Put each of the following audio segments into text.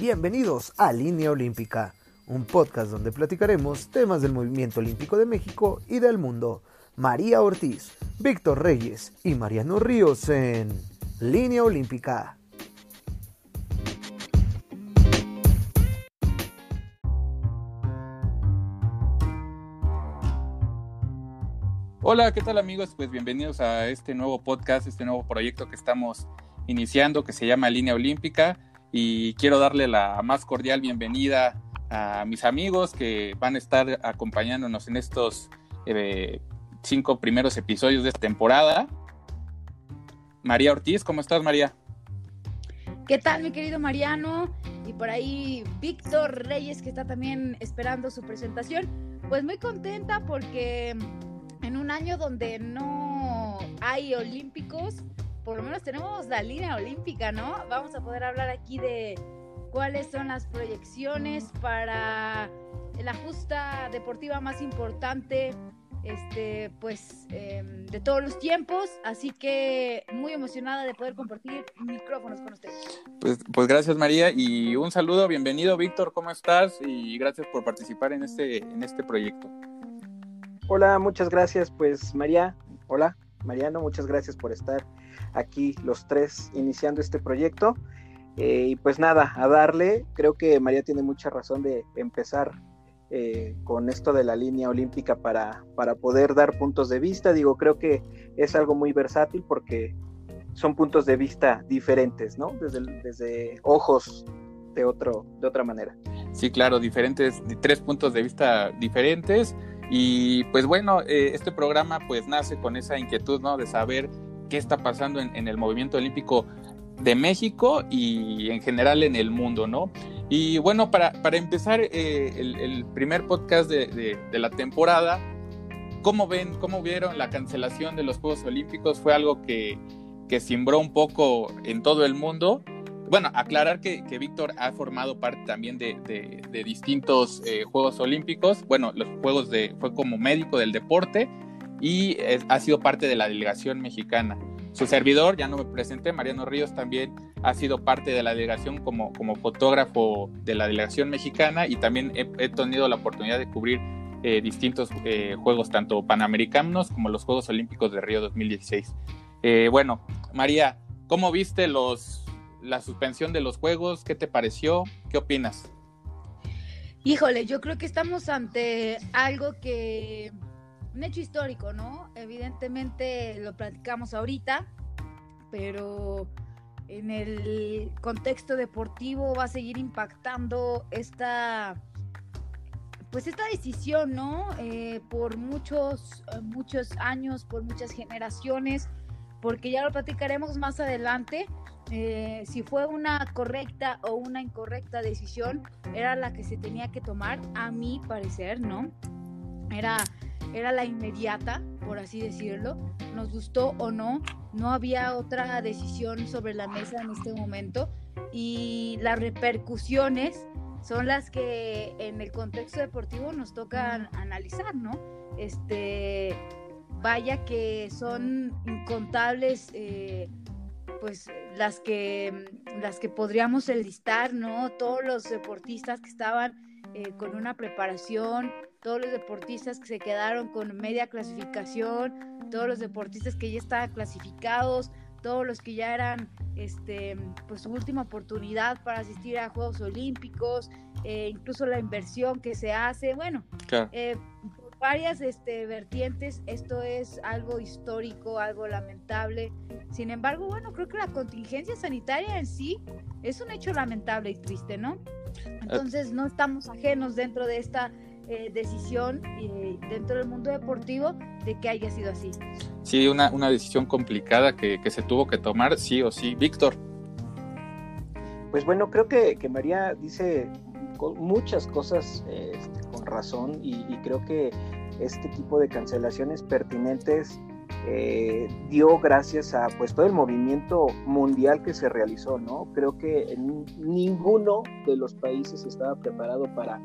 Bienvenidos a Línea Olímpica, un podcast donde platicaremos temas del movimiento olímpico de México y del mundo. María Ortiz, Víctor Reyes y Mariano Ríos en Línea Olímpica. Hola, ¿qué tal amigos? Pues bienvenidos a este nuevo podcast, este nuevo proyecto que estamos iniciando que se llama Línea Olímpica y quiero darle la más cordial bienvenida a mis amigos que van a estar acompañándonos en estos eh, cinco primeros episodios de esta temporada. María Ortiz, ¿cómo estás María? ¿Qué tal mi querido Mariano? Y por ahí Víctor Reyes que está también esperando su presentación. Pues muy contenta porque en un año donde no hay olímpicos, por lo menos tenemos la línea olímpica, ¿no? Vamos a poder hablar aquí de cuáles son las proyecciones para la justa deportiva más importante este, pues, em, de todos los tiempos. Así que muy emocionada de poder compartir micrófonos con ustedes. Pues, pues gracias María y un saludo, bienvenido Víctor, ¿cómo estás? Y gracias por participar en este, en este proyecto. Hola, muchas gracias, pues María, hola, Mariano, muchas gracias por estar aquí los tres iniciando este proyecto. Eh, y pues nada, a darle, creo que María tiene mucha razón de empezar eh, con esto de la línea olímpica para, para poder dar puntos de vista. Digo, creo que es algo muy versátil porque son puntos de vista diferentes, ¿no? Desde, desde ojos de, otro, de otra manera. Sí, claro, diferentes, tres puntos de vista diferentes y pues bueno, eh, este programa pues nace con esa inquietud, ¿no? De saber qué está pasando en, el movimiento olímpico de México y en general en el mundo, ¿no? Y bueno, para, para empezar eh, el, primer podcast de, de, la temporada, ¿cómo ven, cómo vieron la cancelación de los Juegos Olímpicos? Fue algo que, que un poco en todo el mundo bueno, aclarar que, Víctor ha formado parte también de, distintos eh, Juegos Olímpicos. Bueno, los Juegos de, fue como médico del deporte y ha sido parte de la delegación mexicana. Su servidor, ya no me presenté, Mariano Ríos también ha sido parte de la delegación como, como fotógrafo de la delegación mexicana y también he, tenido la oportunidad de cubrir eh, distintos eh, juegos, tanto panamericanos como los Juegos Olímpicos de Río 2016. bueno, María, ¿cómo viste los, la suspensión de los juegos, ¿qué te pareció? ¿Qué opinas? Híjole, yo creo que estamos ante algo que, un hecho histórico, ¿no? Evidentemente lo platicamos ahorita, pero en el contexto deportivo va a seguir impactando esta, pues esta decisión, ¿no? Eh, por muchos, muchos años, por muchas generaciones, porque ya lo platicaremos más adelante, eh, si fue una correcta o una incorrecta decisión, era la que se tenía que tomar, a mi parecer, ¿no? Era, era la inmediata, por así decirlo. Nos gustó o no, no había otra decisión sobre la mesa en este momento y las repercusiones son las que en el contexto deportivo nos tocan analizar, ¿no? Este, vaya que son incontables eh, pues las que, las que podríamos enlistar, ¿no? Todos los deportistas que estaban eh, con una preparación, todos los deportistas que se quedaron con media clasificación, todos los deportistas que ya estaban clasificados, todos los que ya eran este pues su última oportunidad para asistir a Juegos Olímpicos, eh, incluso la inversión que se hace, bueno, eh, varias este, vertientes. Esto es algo histórico, algo lamentable. Sin embargo, bueno, creo que la contingencia sanitaria en sí es un hecho lamentable y triste, ¿no? Entonces, no estamos ajenos dentro de esta eh, decisión y dentro del mundo deportivo de que haya sido así. Sí, una, una decisión complicada que, que, se tuvo que tomar, sí o sí. Víctor. Pues bueno, creo que, que María dice muchas cosas este, con razón y, creo que este tipo de cancelaciones pertinentes eh, dio gracias a pues todo el movimiento mundial que se realizó, ¿no? Creo que ninguno de los países estaba preparado para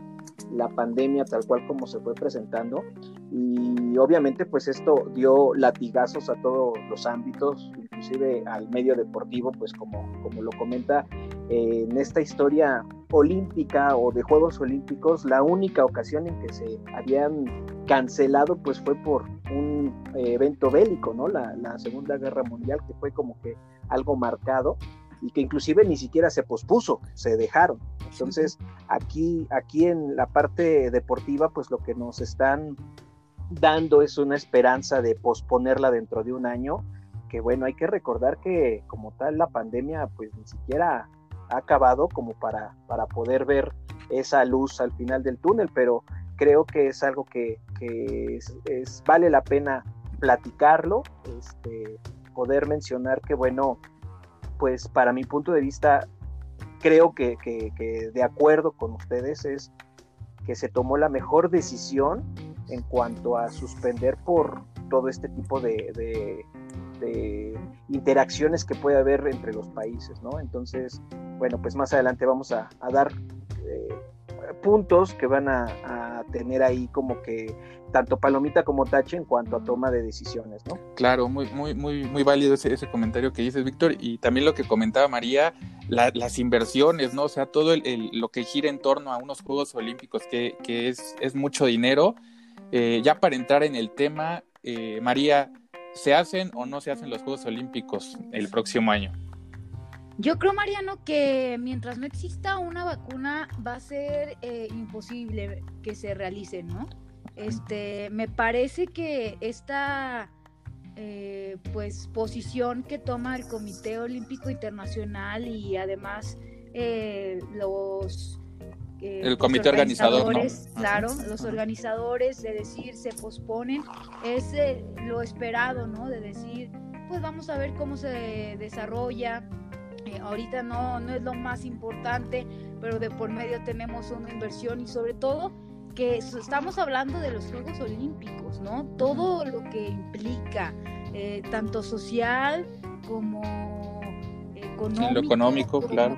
la pandemia tal cual como se fue presentando y obviamente pues esto dio latigazos a todos los ámbitos, inclusive al medio deportivo, pues como, como lo comenta eh, en esta historia olímpica o de Juegos Olímpicos, la única ocasión en que se habían cancelado pues fue por un evento bélico, ¿no? La, la Segunda Guerra Mundial, que fue como que algo marcado y que inclusive ni siquiera se pospuso, se dejaron. Entonces, aquí, aquí en la parte deportiva, pues lo que nos están dando es una esperanza de posponerla dentro de un año, que bueno, hay que recordar que como tal la pandemia pues ni siquiera ha acabado como para, para poder ver esa luz al final del túnel, pero creo que es algo que, es, vale la pena platicarlo, este, poder mencionar que bueno, pues para mi punto de vista, creo que, de acuerdo con ustedes es que se tomó la mejor decisión en cuanto a suspender por todo este tipo de, interacciones que puede haber entre los países, ¿no? Entonces, bueno, pues más adelante vamos a, dar eh, puntos que van a, tener ahí como que tanto palomita como tache en cuanto a toma de decisiones, ¿no? Claro, muy, muy, muy, muy válido ese, ese comentario que dices, Víctor, y también lo que comentaba María, las inversiones, ¿no? O sea, todo el, lo que gira en torno a unos Juegos Olímpicos, que, es mucho dinero. Eh, ya para entrar en el tema, eh, María, ¿se hacen o no se hacen los Juegos Olímpicos el próximo año? Yo creo, Mariano, que mientras no exista una vacuna va a ser eh, imposible que se realicen, ¿no? Este, me parece que esta pues posición que toma el Comité Olímpico Internacional y además los el comité organizador, claro, los organizadores de decir se posponen es lo esperado, ¿no? De decir, pues vamos a ver cómo se desarrolla, ahorita no, no es lo más importante, pero de por medio tenemos una inversión y sobre todo que estamos hablando de los Juegos Olímpicos, ¿no? Todo lo que implica, eh, tanto social como económico. lo económico, claro.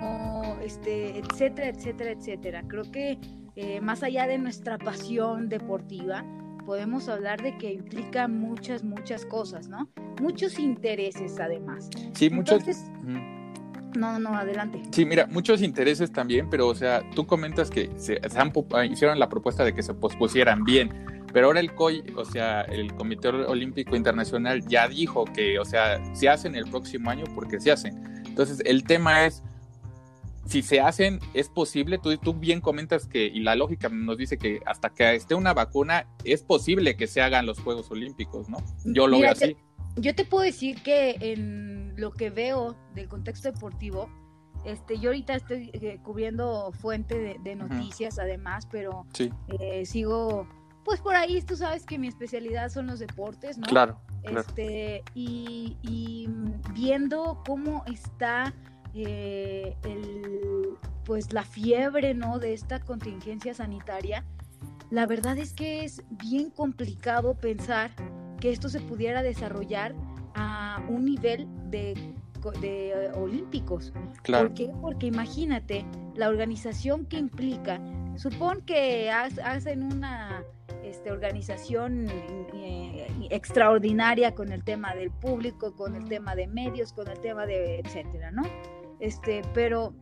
Este, etcétera, etcétera, etcétera. Creo que eh, más allá de nuestra pasión deportiva, podemos hablar de que implica muchas, muchas cosas, ¿no? Muchos intereses además. Sí, muchos. No, no, adelante. Sí, mira, muchos intereses también, pero o sea, tú comentas que se, ah, hicieron la propuesta de que se pospusieran bien, pero ahora el COI, o sea, el Comité Olímpico Internacional ya dijo que, o sea, se hacen el próximo año porque se hacen. Entonces, el tema es, si se hacen, es posible, tú, tú bien comentas que, y la lógica nos dice que hasta que esté una vacuna, es posible que se hagan los Juegos Olímpicos, ¿no? Yo lo veo así. Yo te puedo decir que en lo que veo del contexto deportivo, este, yo ahorita estoy eh, cubriendo fuente de, noticias además, pero eh, sigo, pues por ahí tú sabes que mi especialidad son los deportes, ¿no? Claro. Este, y, viendo cómo está eh, el, pues la fiebre, ¿no? De esta contingencia sanitaria, la verdad es que es bien complicado pensar que esto se pudiera desarrollar a un nivel de, de eh, olímpicos. Claro. ¿Por qué? Porque imagínate la organización que implica. Supón que hacen una este, organización eh, extraordinaria con el tema del público, con el tema de medios, con el tema de etcétera, ¿no? Este, pero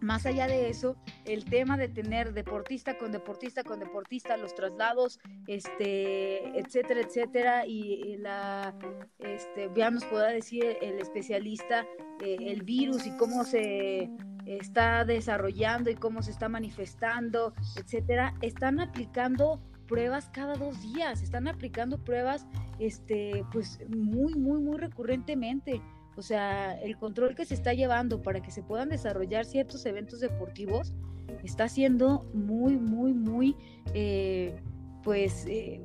más allá de eso, el tema de tener deportista con deportista con deportista, los traslados, este, etcétera, etcétera, y, la, este, ya nos podrá decir el especialista eh, el virus y cómo se está desarrollando y cómo se está manifestando, etcétera, están aplicando pruebas cada dos días, están aplicando pruebas, este, pues muy, muy, muy recurrentemente. O sea, el control que se está llevando para que se puedan desarrollar ciertos eventos deportivos está siendo muy, muy, muy, eh, pues... Eh,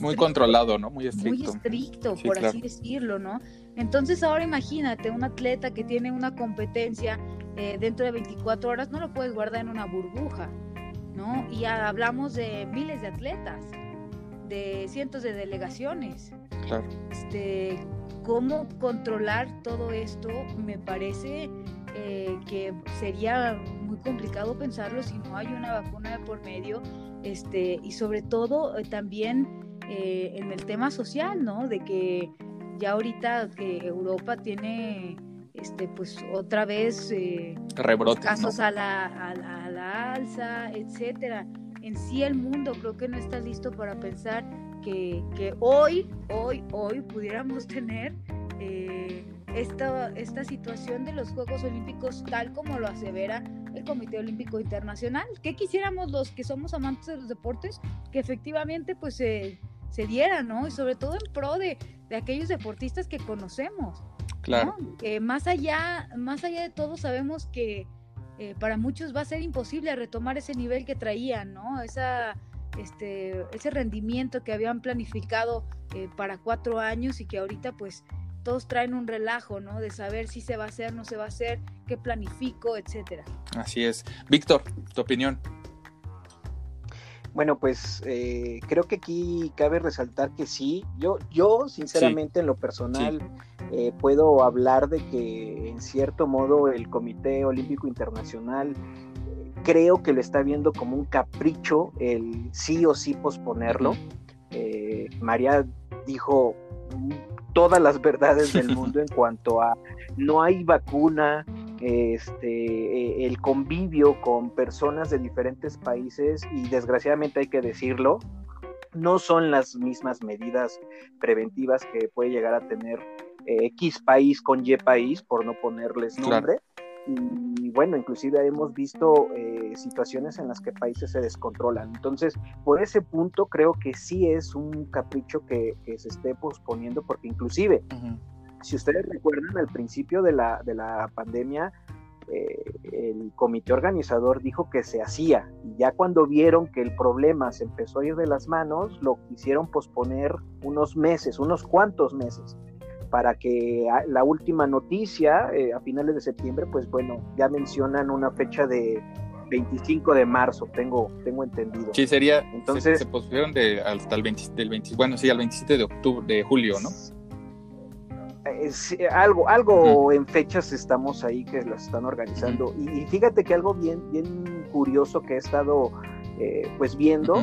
muy controlado, ¿no? Muy estricto. Muy estricto, por así decirlo, ¿no? Entonces ahora imagínate, un atleta que tiene una competencia eh, dentro de 24 horas, no lo puedes guardar en una burbuja, ¿no? Y hablamos de miles de atletas, de cientos de delegaciones. Claro. Este, cómo controlar todo esto me parece eh, que sería muy complicado pensarlo si no hay una vacuna de por medio este y sobre todo eh, también eh, en el tema social no de que ya ahorita que Europa tiene este, pues otra vez eh, casos a, la, a, la, alza, etcétera. En sí el mundo creo que no está listo para pensar que, que hoy, hoy, hoy pudiéramos tener eh, esta, esta situación de los Juegos Olímpicos tal como lo asevera el Comité Olímpico Internacional. ¿Qué quisiéramos los que somos amantes de los deportes? Que efectivamente pues se, se diera, ¿no? Y sobre todo en pro de, de aquellos deportistas que conocemos. Claro. más, allá, más allá de todo sabemos que eh, para muchos va a ser imposible retomar ese nivel que traían, ¿no? Esa, este, ese rendimiento que habían planificado eh, para cuatro años y que ahorita pues todos traen un relajo, ¿no? De saber si se va a hacer, no se va a hacer, qué planifico, etcétera. Así es. Víctor, tu opinión. Bueno, pues eh, creo que aquí cabe resaltar que sí, yo, yo sinceramente en lo personal eh, puedo hablar de que en cierto modo el Comité Olímpico Internacional creo que lo está viendo como un capricho el sí o sí posponerlo. María dijo todas las verdades del mundo en cuanto a no hay vacuna, este, el convivio con personas de diferentes países y desgraciadamente hay que decirlo, no son las mismas medidas preventivas que puede llegar a tener eh, X país con Y país, por no ponerles nombre. Y bueno, inclusive hemos visto eh, situaciones en las que países se descontrolan. Entonces, por ese punto creo que sí es un capricho que, se esté posponiendo, porque inclusive, si ustedes recuerdan, al principio de la, de la pandemia, eh, el comité organizador dijo que se hacía y ya cuando vieron que el problema se empezó a ir de las manos, lo quisieron posponer unos meses, unos cuantos meses para que la última noticia eh, a finales de septiembre, pues bueno, ya mencionan una fecha de 25 de marzo, tengo, tengo entendido. Sí, sería, entonces se, pospusieron de, hasta el 20, del 20, bueno, sí, al 27 de octubre, de julio, ¿no? algo, algo en fechas estamos ahí que las están organizando. y, fíjate que algo bien, bien curioso que he estado eh, pues viendo,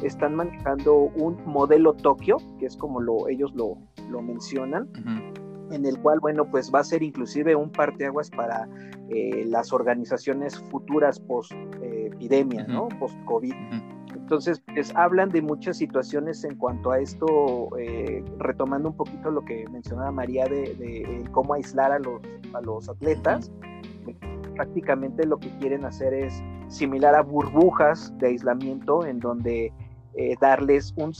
están manejando un modelo Tokio, que es como lo, ellos lo, lo mencionan, en el cual, bueno, pues va a ser inclusive un parteaguas para eh, las organizaciones futuras post-epidemia, ¿no? Post-COVID. Entonces, pues hablan de muchas situaciones en cuanto a esto, eh, retomando un poquito lo que mencionaba María de, cómo aislar a los, a los atletas. Prácticamente lo que quieren hacer es similar a burbujas de aislamiento en donde eh, darles un,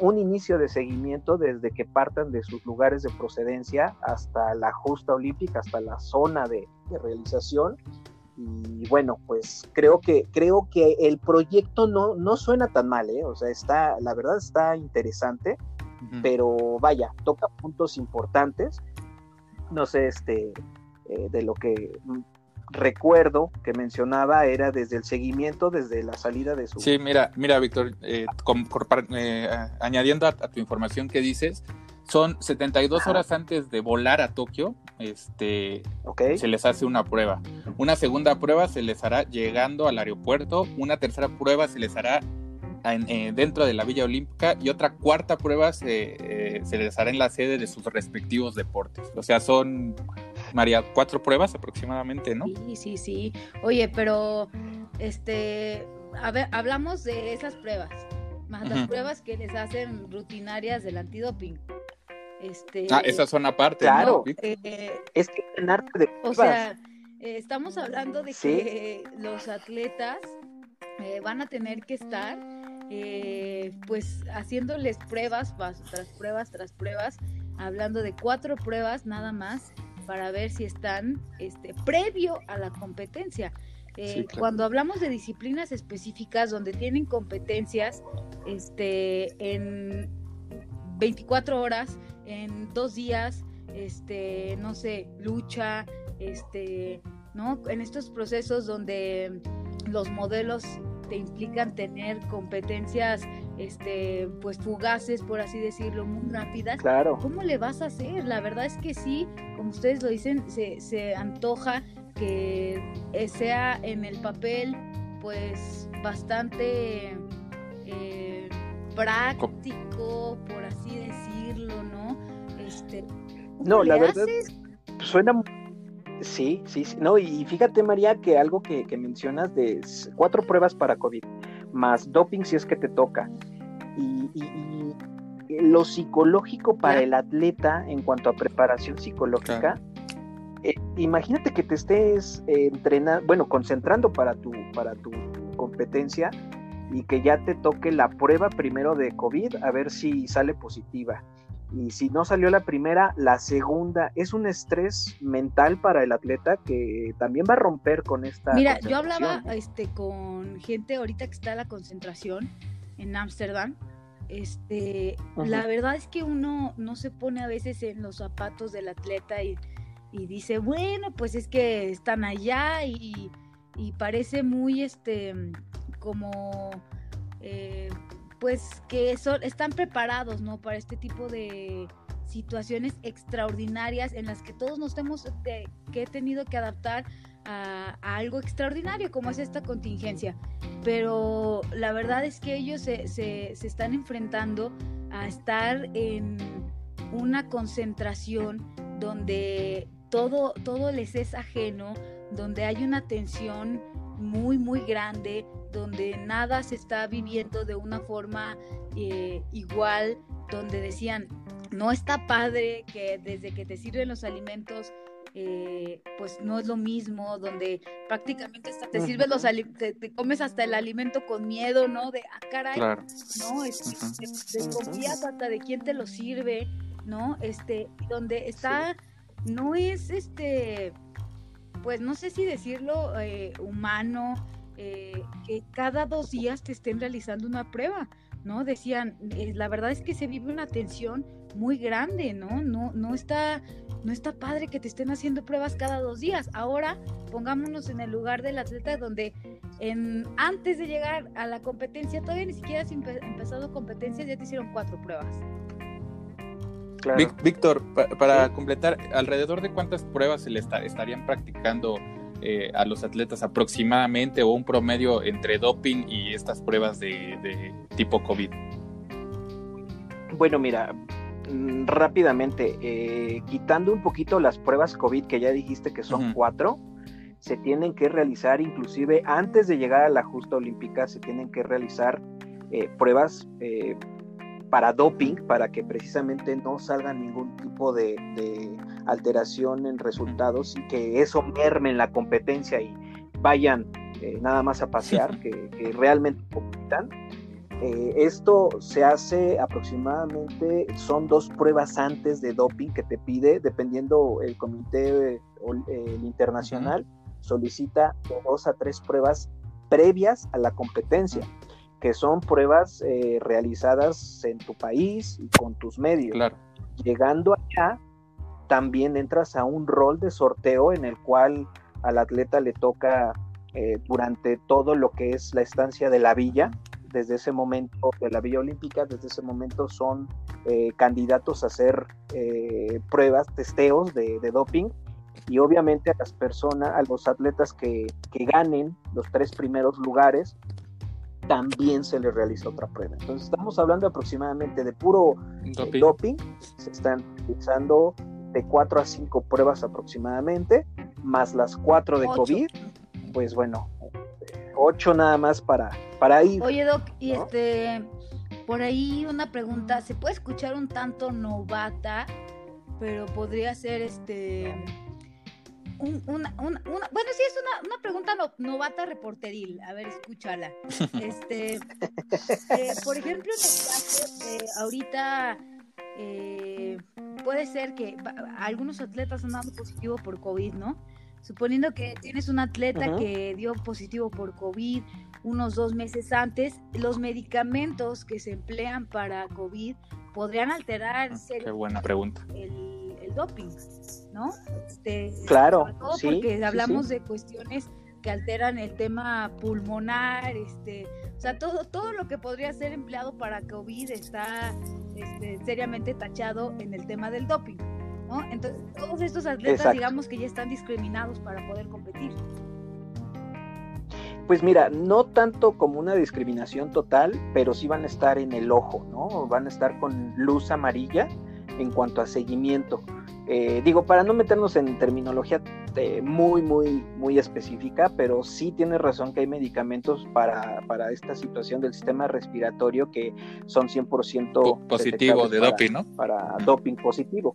un inicio de seguimiento desde que partan de sus lugares de procedencia hasta la justa olímpica, hasta la zona de, realización. Y bueno, pues creo que, creo que el proyecto no, no suena tan mal, ¿eh? o sea, está, la verdad está interesante, pero vaya, toca puntos importantes. No sé, este, eh, de lo que recuerdo que mencionaba era desde el seguimiento, desde la salida de su... Sí, mira, mira, Víctor, eh, eh, añadiendo a, tu información que dices, son 72 horas antes de volar a Tokio, este, se les hace una prueba. Una segunda prueba se les hará llegando al aeropuerto, una tercera prueba se les hará eh, dentro de la Villa Olímpica y otra cuarta prueba se, se les hará en la sede de sus respectivos deportes. O sea, son María, cuatro pruebas aproximadamente, ¿no? Sí, sí, sí. Oye, pero este, a ver, hablamos de esas pruebas, más las pruebas que les hacen rutinarias del antidoping. Este, ah, esas son aparte, claro. Eh, es que en arte de O sea, eh, estamos hablando de que los atletas eh, van a tener que estar pues haciéndoles pruebas tras pruebas tras pruebas, hablando de cuatro pruebas nada más para ver si están este, previo a la competencia. Eh, cuando hablamos de disciplinas específicas donde tienen competencias este, en 24 horas, en dos días, este, no sé, lucha, este, ¿no? En estos procesos donde los modelos te implican tener competencias este pues fugaces por así decirlo muy rápidas claro. cómo le vas a hacer la verdad es que sí como ustedes lo dicen se, se antoja que eh, sea en el papel pues bastante eh, práctico por así decirlo no este no la verdad suena Sí, sí, sí. No, y fíjate, María, que algo que, mencionas de cuatro pruebas para COVID, más doping si es que te toca. Y, lo psicológico para el atleta en cuanto a preparación psicológica. Eh, imagínate que te estés eh, entrenando, bueno, concentrando para tu, para tu competencia y que ya te toque la prueba primero de COVID a ver si sale positiva y si no salió la primera, la segunda es un estrés mental para el atleta que también va a romper con esta. Mira, yo hablaba este, con gente ahorita que está en la concentración en Ámsterdam. Este, la verdad es que uno no se pone a veces en los zapatos del atleta y, dice, bueno, pues es que están allá y, y parece muy, este, como eh, pues que son, están preparados, ¿no? Para este tipo de situaciones extraordinarias en las que todos nos hemos que he tenido que adaptar a, algo extraordinario como es esta contingencia. Pero la verdad es que ellos se, se, se están enfrentando a estar en una concentración donde todo, todo les es ajeno, donde hay una tensión muy, muy grande, donde nada se está viviendo de una forma eh, igual, donde decían, no está padre que desde que te sirven los alimentos, eh, pues no es lo mismo, donde prácticamente hasta te sirven los te, te, comes hasta el alimento con miedo, ¿no? De, ah, caray, ¿no? desconfías hasta de quién te lo sirve, ¿no? Este, donde está, no es este pues no sé si decirlo eh, humano, eh, que cada dos días te estén realizando una prueba, ¿no? Decían, eh, la verdad es que se vive una tensión muy grande, ¿no? No, no está, no está padre que te estén haciendo pruebas cada dos días. Ahora pongámonos en el lugar del atleta donde en, antes de llegar a la competencia, todavía ni siquiera has empezado competencias, ya te hicieron cuatro pruebas. Víctor, para completar, ¿alrededor de cuántas pruebas se le estarían practicando eh, a los atletas aproximadamente o un promedio entre doping y estas pruebas de, tipo COVID? Bueno, mira, mm, rápidamente, eh, quitando un poquito las pruebas COVID que ya dijiste que son cuatro, se tienen que realizar, inclusive antes de llegar a la justa olímpica, se tienen que realizar eh, pruebas para doping, para que precisamente no salga ningún tipo de, alteración en resultados y que eso merme en la competencia y vayan eh, nada más a pasear, que, realmente compitan. Eh, esto se hace aproximadamente, son dos pruebas antes de doping que te pide, dependiendo el comité el internacional, solicita dos a tres pruebas previas a la competencia que son pruebas eh, realizadas en tu país y con tus medios. Llegando allá, también entras a un rol de sorteo en el cual al atleta le toca eh, durante todo lo que es la estancia de la villa, desde ese momento de la Villa Olímpica, desde ese momento son eh, candidatos a hacer pruebas, testeos de, doping. Y obviamente a las personas, a los atletas que, que ganen los tres primeros lugares, también se le realiza otra prueba. Entonces estamos hablando aproximadamente de puro eh, doping, se están utilizando de 4 a 5 pruebas aproximadamente, más las 4 de COVID, pues bueno, 8 nada más para, para ir. Oye Doc, y este, por ahí una pregunta, ¿se puede escuchar un tanto novata, pero podría ser este una, una, bueno, sí, es una, una pregunta novata reporteril. A ver, escúchala. Este, eh, por ejemplo, en el caso, ahorita eh, puede ser que algunos atletas han dado positivo por COVID, ¿no? Suponiendo que tienes un atleta que dio positivo por COVID unos dos meses antes, los medicamentos que se emplean para COVID podrían alterar. Ah, qué buena pregunta. El, doping, ¿no? Este, claro, porque hablamos de cuestiones que alteran el tema pulmonar, este, o sea, todo, todo lo que podría ser empleado para COVID está este, seriamente tachado en el tema del doping, ¿no? Entonces, todos estos atletas, digamos que ya están discriminados para poder competir. Pues mira, no tanto como una discriminación total, pero sí van a estar en el ojo, ¿no? Van a estar con luz amarilla en cuanto a seguimiento eh, digo, para no meternos en terminología eh, muy, muy, muy específica, pero sí tiene razón que hay medicamentos para, para esta situación del sistema respiratorio que son 100% positivo de doping, ¿no? Para doping positivo.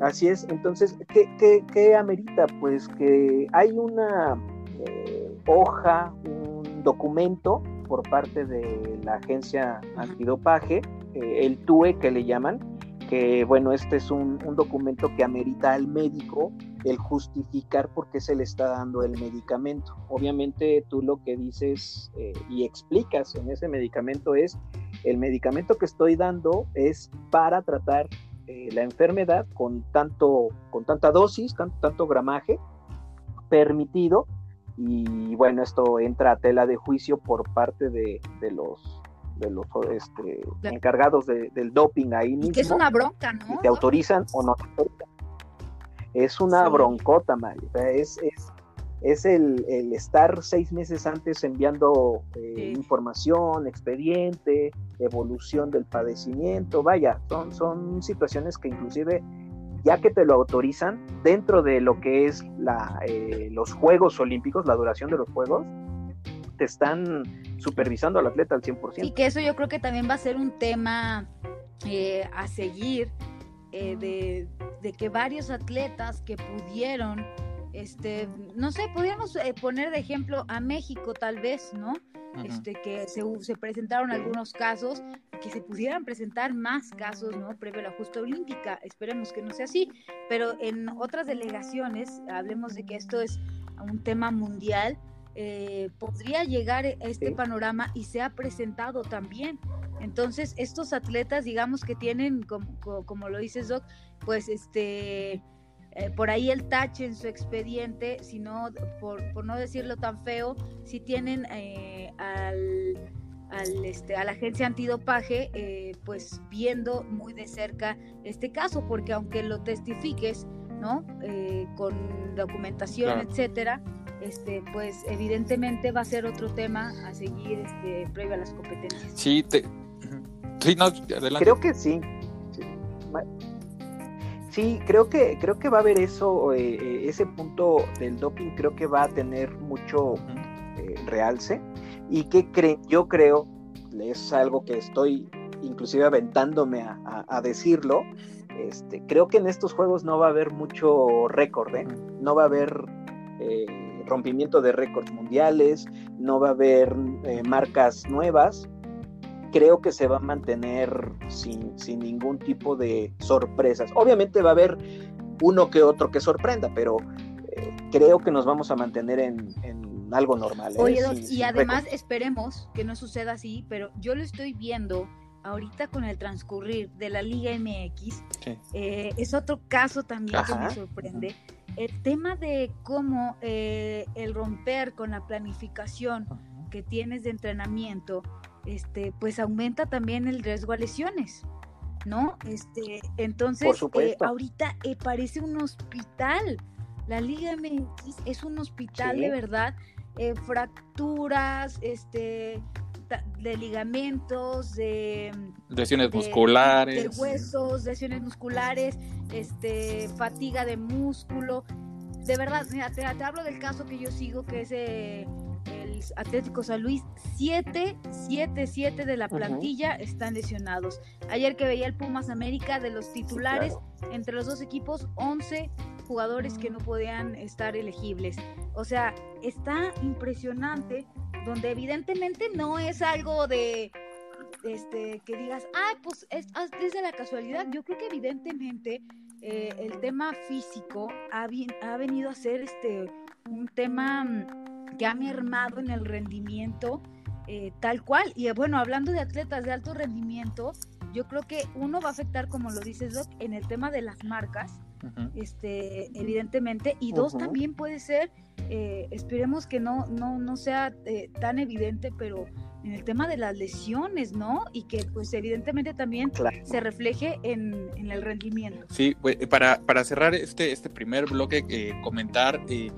Así es, entonces, ¿qué, qué, qué amerita? Pues que hay una eh, hoja, un documento por parte de la agencia antidopaje, el TUE que le llaman, que bueno, este es un, documento que amerita al médico el justificar por qué se le está dando el medicamento. Obviamente tú lo que dices eh, y explicas en ese medicamento es, el medicamento que estoy dando es para tratar eh, la enfermedad con, tanto, con tanta dosis, tanto, tanto gramaje permitido y bueno, esto entra a tela de juicio por parte de, de los de los este, encargados del doping ahí mismo. que es una bronca, ¿no? Y te autorizan o no te autorizan. Es una broncota, Mario. es, es, es el, el, estar seis meses antes enviando eh, información, expediente, evolución del padecimiento. Vaya, son, son situaciones que inclusive ya que te lo autorizan dentro de lo que es la, eh, los Juegos Olímpicos, la duración de los Juegos, te están supervisando al atleta al 100%. Y que eso yo creo que también va a ser un tema eh, a seguir eh, de, que varios atletas que pudieron, este, no sé, podríamos eh, poner de ejemplo a México tal vez, ¿no? Este, que se, se, presentaron algunos casos, que se pudieran presentar más casos, ¿no? Previo a la justa olímpica. Esperemos que no sea así, pero en otras delegaciones, hablemos de que esto es un tema mundial, eh, podría llegar a este panorama y se ha presentado también. Entonces, estos atletas, digamos que tienen, como, lo dices, Doc, pues este, eh, por ahí el tache en su expediente, sino, por, por no decirlo tan feo, si tienen eh, al, al, este, a la agencia antidopaje, pues viendo muy de cerca este caso, porque aunque lo testifiques, ¿no? con documentación, etcétera, este, pues evidentemente va a ser otro tema a seguir este, previo a las competencias. Sí, sí no, adelante. Creo que sí. sí. creo que creo que va a haber eso, eh, eh, ese punto del doping creo que va a tener mucho eh, realce y que cre yo creo, es algo que estoy inclusive aventándome a, decirlo, este, creo que en estos juegos no va a haber mucho récord, no va a haber rompimiento de récords mundiales, no va a haber eh, marcas nuevas. Creo que se va a mantener sin, ningún tipo de sorpresas. Obviamente va a haber uno que otro que sorprenda, pero eh, creo que nos vamos a mantener en, algo normal. ¿eh? Oye, y además esperemos que no suceda así, pero yo lo estoy viendo ahorita con el transcurrir de la Liga MX. es otro caso también que me sorprende el tema de cómo eh, el romper con la planificación que tienes de entrenamiento, este, pues aumenta también el riesgo a lesiones, ¿no? Este, entonces, eh, ahorita eh, parece un hospital. La Liga MX es un hospital de verdad. fracturas, este, de ligamentos, de lesiones musculares, de huesos, lesiones musculares, este, fatiga de músculo. De verdad, mira, te, hablo del caso que yo sigo, que es eh, el Atlético San Luis. Siete, siete, siete de la plantilla están lesionados. Ayer que veía el Pumas América de los titulares, entre los dos equipos, 11 jugadores que no podían estar elegibles. O sea, está impresionante, donde evidentemente no es algo de este, que digas, ah, pues es, desde la casualidad. Yo creo que evidentemente eh, el tema físico ha, ha, venido a ser este, un tema mm, que ha mermado en el rendimiento eh, tal cual. Y bueno, hablando de atletas de alto rendimiento, yo creo que uno va a afectar, como lo dices, Doc, en el tema de las marcas, este, evidentemente, y dos también puede ser, eh, esperemos que no, no, no sea tan evidente, pero en el tema de las lesiones, ¿no? Y que pues evidentemente también se refleje en, el rendimiento. Sí, pues, para, para cerrar este, este primer bloque, eh, comentar, eh,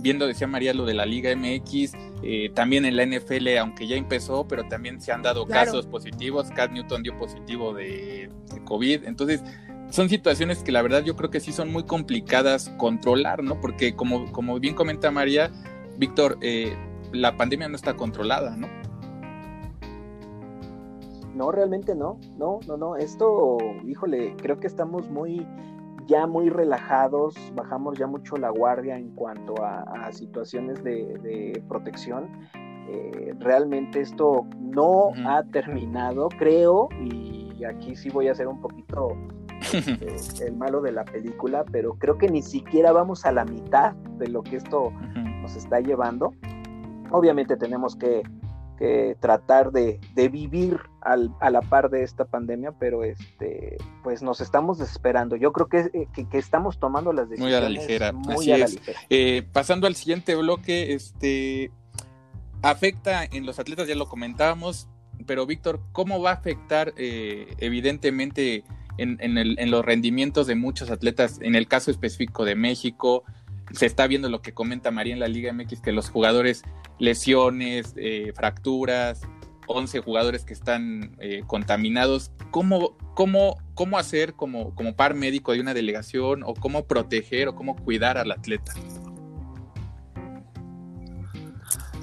viendo, decía María, lo de la Liga MX, eh, también en la NFL, aunque ya empezó, pero también se han dado casos positivos, Cat Newton dio positivo de, de COVID, entonces son situaciones que la verdad yo creo que sí son muy complicadas controlar, ¿no? Porque como, como bien comenta María, Víctor, eh, la pandemia no está controlada, ¿no? No, realmente no, no, no, no. Esto, híjole, creo que estamos muy, ya muy relajados, bajamos ya mucho la guardia en cuanto a, situaciones de, protección. Eh, realmente esto no ha terminado, creo, y aquí sí voy a hacer un poquito este, el malo de la película, pero creo que ni siquiera vamos a la mitad de lo que esto nos está llevando. Obviamente tenemos que, tratar de, vivir a la par de esta pandemia, pero este, pues nos estamos desesperando. Yo creo que, eh, que, estamos tomando las decisiones muy a la ligera. Así es. Eh, pasando al siguiente bloque, este afecta en los atletas, ya lo comentábamos, pero Víctor, ¿cómo va a afectar eh, evidentemente en, los rendimientos de muchos atletas, en el caso específico de México, se está viendo lo que comenta María en la Liga MX, que los jugadores lesiones, eh, fracturas, 11 jugadores que están eh, contaminados, ¿cómo, cómo, cómo hacer como, como par médico de una delegación o cómo proteger o cómo cuidar al atleta?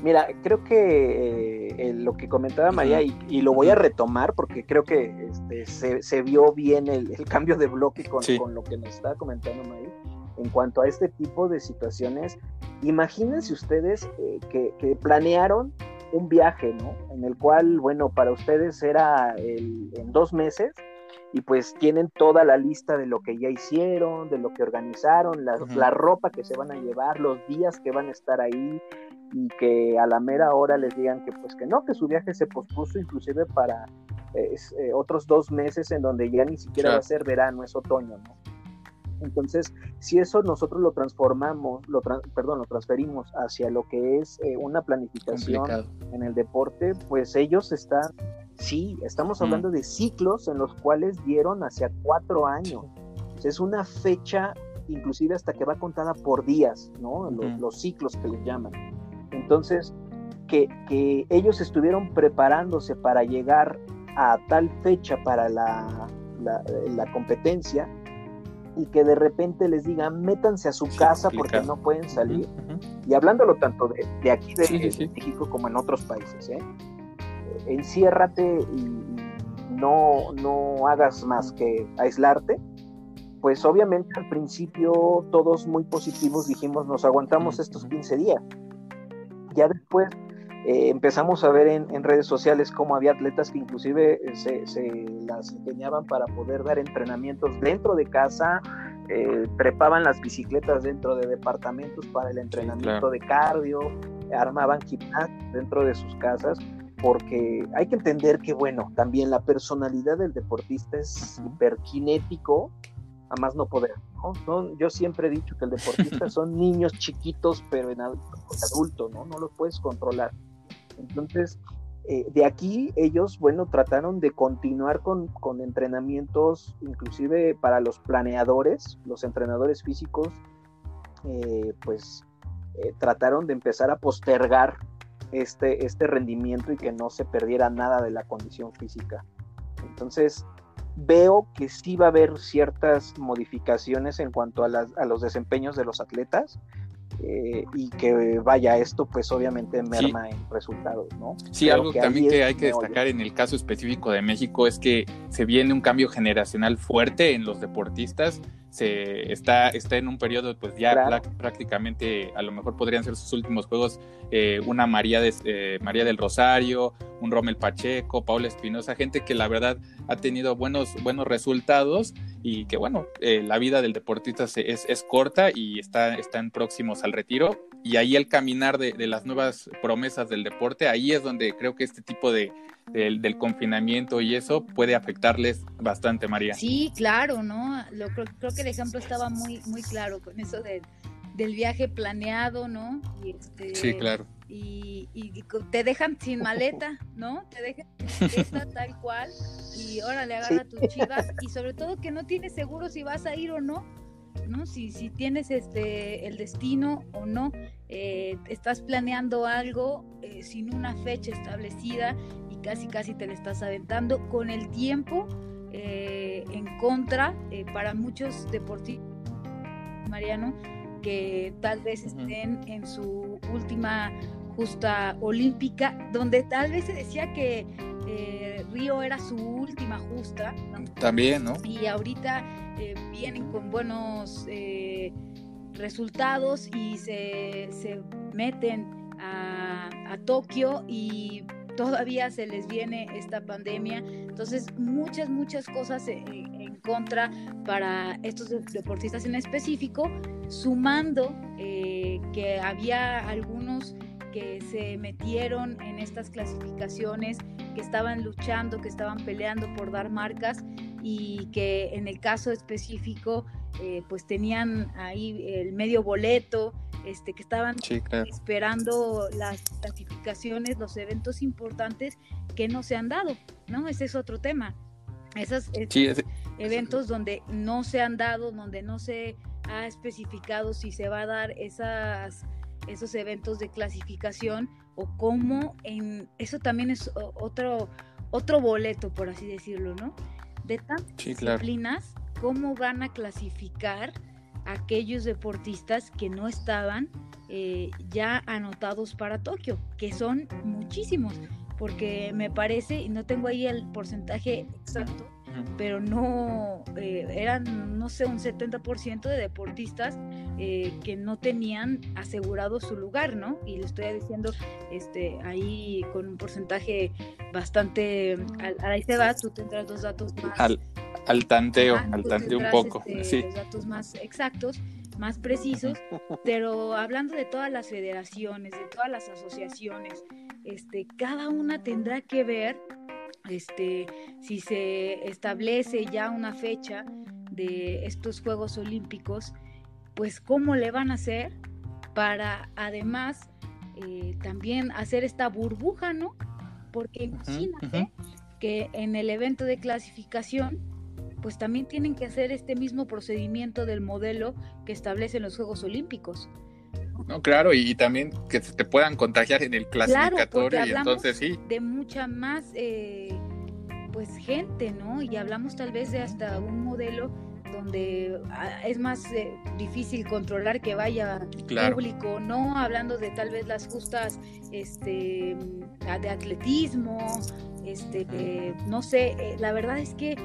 Mira, creo que eh, lo que comentaba María, y, lo voy a retomar porque creo que este, se, vio bien el, cambio de bloque con, lo que nos estaba comentando María. En cuanto a este tipo de situaciones, imagínense ustedes eh, que, planearon un viaje, ¿no? En el cual, bueno, para ustedes era en dos meses, y pues tienen toda la lista de lo que ya hicieron, de lo que organizaron, la, la, ropa que se van a llevar, los días que van a estar ahí, y que a la mera hora les digan que pues que no, que su viaje se pospuso inclusive para eh, otros dos meses en donde ya ni siquiera va a ser verano, es otoño, ¿no? Entonces, si eso nosotros lo transformamos, lo perdón, lo transferimos hacia lo que es eh, una planificación en el deporte, pues ellos están, sí, estamos hablando de ciclos en los cuales dieron hacia cuatro años. es una fecha inclusive hasta que va contada por días, ¿no? Los, los ciclos que les llaman. Entonces, que, ellos estuvieron preparándose para llegar a tal fecha para la, competencia y que de repente les digan métanse a su casa porque no pueden salir. Y hablándolo tanto de, aquí de, México como en otros países, ¿eh? enciérrate y no, no hagas más que aislarte. Pues obviamente al principio todos muy positivos dijimos nos aguantamos estos 15 días ya después eh, empezamos a ver en, redes sociales cómo había atletas que inclusive eh, se, las empeñaban para poder dar entrenamientos dentro de casa, eh, prepaban las bicicletas dentro de departamentos para el entrenamiento de cardio, armaban gimnasio dentro de sus casas, porque hay que entender que, bueno, también la personalidad del deportista es hiperkinético, a más no poder. ¿no? yo siempre he dicho que el deportista son niños chiquitos, pero en adultos, ¿no? No los puedes controlar. Entonces, eh, de aquí ellos, bueno, trataron de continuar con, con, entrenamientos, inclusive para los planeadores, los entrenadores físicos, eh, pues eh, trataron de empezar a postergar este, este rendimiento y que no se perdiera nada de la condición física. Entonces, veo que sí va a haber ciertas modificaciones en cuanto a, los desempeños de los atletas. Eh, y que vaya esto pues obviamente merma en resultados, ¿no? Sí, algo también que hay que destacar en el caso específico de México es que se viene un cambio generacional fuerte en los deportistas se está, está en un periodo, pues ya prácticamente, a lo mejor podrían ser sus últimos juegos, eh, una María, de, eh, María del Rosario, un Rommel Pacheco, Paula Espinosa, gente que la verdad ha tenido buenos, buenos resultados y que bueno, eh, la vida del deportista es, es, corta y está, están próximos al retiro y ahí el caminar de, de las nuevas promesas del deporte, ahí es donde creo que este tipo de, del, confinamiento y eso puede afectarles bastante, María. Sí, claro, ¿no? Lo, creo, que el ejemplo estaba muy, muy claro con eso del viaje planeado, ¿no? Y este, sí, claro. Y, te dejan sin maleta, ¿no? Te dejan sin maleta tal cual y órale, agarra tus chivas y sobre todo que no tienes seguro si vas a ir o no. ¿No? Si, si tienes este el destino o no, eh, estás planeando algo eh, sin una fecha establecida casi casi te le estás aventando con el tiempo eh, en contra para muchos deportistas, Mariano, que tal vez estén en su última justa olímpica, donde tal vez se decía que eh, Río era su última justa. También, ¿no? Y ahorita eh, vienen con buenos resultados y se, se meten a, a Tokio y todavía se les viene esta pandemia. Entonces, muchas, muchas cosas en, contra para estos deportistas en específico, sumando eh, que había algunos que se metieron en estas clasificaciones, que estaban luchando, que estaban peleando por dar marcas y que en el caso específico eh, pues tenían ahí el medio boleto, este, que estaban esperando las clasificaciones, los eventos importantes que no se han dado, ¿no? Ese es otro tema. Esos, eventos donde no se han dado, donde no se ha especificado si se va a dar esas, esos eventos de clasificación o cómo en eso también es otro otro boleto por así decirlo, ¿no? De tantas disciplinas, cómo van a clasificar aquellos deportistas que no estaban eh, ya anotados para Tokio, que son muchísimos, porque me parece, y no tengo ahí el porcentaje exacto, pero no, eh, eran, no sé, un 70% de deportistas eh, que no tenían asegurado su lugar, ¿no? Y le estoy diciendo, este, ahí con un porcentaje bastante, ahí se va, tú tendrás los datos más al tanteo, al tanteo un poco. Este, sí. Los datos más exactos, más precisos, pero hablando de todas las federaciones, de todas las asociaciones, este, cada una tendrá que ver este, si se establece ya una fecha de estos Juegos Olímpicos, pues cómo le van a hacer para además eh, también hacer esta burbuja, ¿no? Porque imagínate que en el evento de clasificación pues también tienen que hacer este mismo procedimiento del modelo que establecen los Juegos Olímpicos. No, claro, y, también que te puedan contagiar en el clasificatorio y entonces sí. De mucha más eh, pues gente, ¿no? Y hablamos tal vez de hasta un modelo donde ah, es más eh, difícil controlar que vaya público, no hablando de tal vez las justas este de atletismo, este no sé, eh, la verdad es que